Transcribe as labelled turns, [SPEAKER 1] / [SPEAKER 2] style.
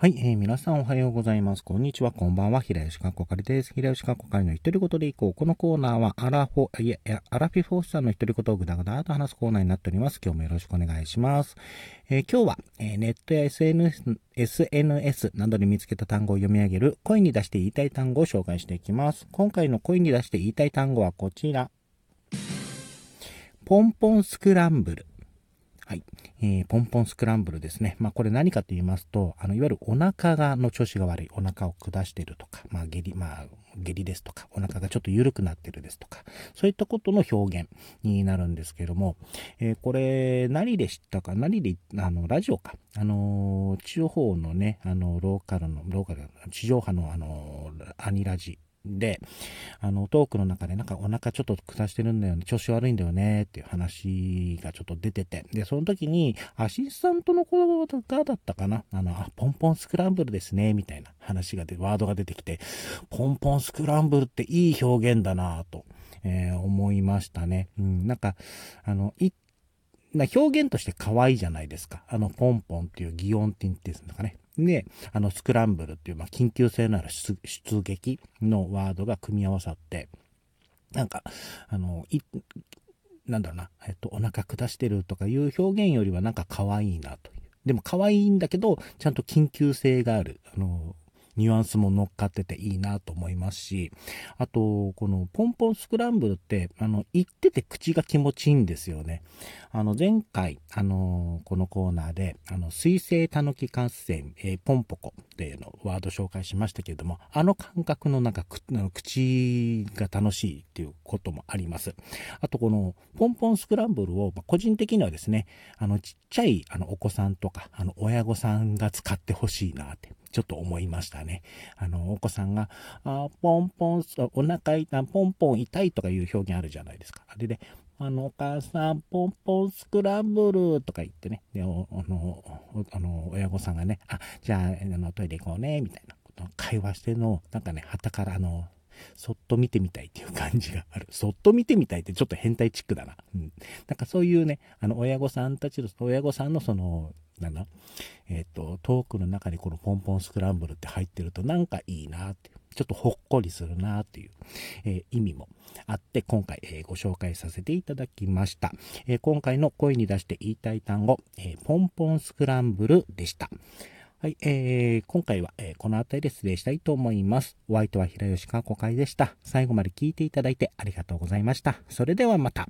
[SPEAKER 1] はい、えー、皆さんおはようございます。こんにちは、こんばんは。平吉かっこかりです。平吉かっこかりの一人ごとでいこう。このコーナーは、アラフォ、いや、いやアラフィフォースさんの一人ごとをぐだぐだと話すコーナーになっております。今日もよろしくお願いします。えー、今日は、えー、ネットや SNS、SNS などで見つけた単語を読み上げる、声に出して言いたい単語を紹介していきます。今回の声に出して言いたい単語はこちら。ポンポンスクランブル。えー、ポンポンスクランブルですね。まあ、これ何かと言いますと、あの、いわゆるお腹が、の調子が悪い、お腹を下してるとか、まあ、下痢、まあ、下痢ですとか、お腹がちょっと緩くなってるですとか、そういったことの表現になるんですけども、えー、これ、何で知ったか、何で、あの、ラジオか、あの地方のね、あの、ローカルの、ローカル、地上波の、あのアニラジで、あの、トークの中でなんかお腹ちょっと下してるんだよね、調子悪いんだよねっていう話がちょっと出てて、で、その時にアシスタントの子がだったかな、あの、あ、ポンポンスクランブルですね、みたいな話がで、ワードが出てきて、ポンポンスクランブルっていい表現だなと、えー、思いましたね。うん、なんか、あの、いな表現として可愛いじゃないですか。あの、ポンポンっていう擬音って言ってんですかね。で、あの、スクランブルっていう、まあ、緊急性のある出撃のワードが組み合わさって、なんか、あの、い、なんだろうな、えっと、お腹下してるとかいう表現よりはなんか可愛いなという。でも可愛いんだけど、ちゃんと緊急性がある。あの、ニュアンスも乗っかってていいなと思いますし、あと、このポンポンスクランブルって、あの、言ってて口が気持ちいいんですよね。あの、前回、あの、このコーナーで、あの、水性たぬき合戦、えー、ポンポコっていうのワード紹介しましたけれども、あの感覚のなんか、口が楽しいっていうこともあります。あと、この、ポンポンスクランブルを、まあ、個人的にはですね、あの、ちっちゃい、あの、お子さんとか、あの、親御さんが使ってほしいなって。ちょっと思いましたね。あの、お子さんが、あポンポン、お腹痛い、ポンポン痛いとかいう表現あるじゃないですか。あれで、あの、お母さん、ポンポンスクランブルとか言ってね、で、あの、あの、親御さんがね、あ、じゃあ、あの、トイレ行こうね、みたいなことを会話しての、なんかね、旗からあの、そっと見てみたいっていう感じがある。そっと見てみたいってちょっと変態チックだな。うん。なんかそういうね、あの、親御さんたちの、親御さんのその、なんだ、えっ、ー、と、トークの中にこのポンポンスクランブルって入ってるとなんかいいなっていう、ちょっとほっこりするなっていう、えー、意味もあって、今回、えー、ご紹介させていただきました。え今回の声に出して言いたい単語、えポンポンスクランブルでした。はい、えー、今回は、えー、この辺りで失礼したいと思います。お相手は平吉川子会でした。最後まで聞いていただいてありがとうございました。それではまた。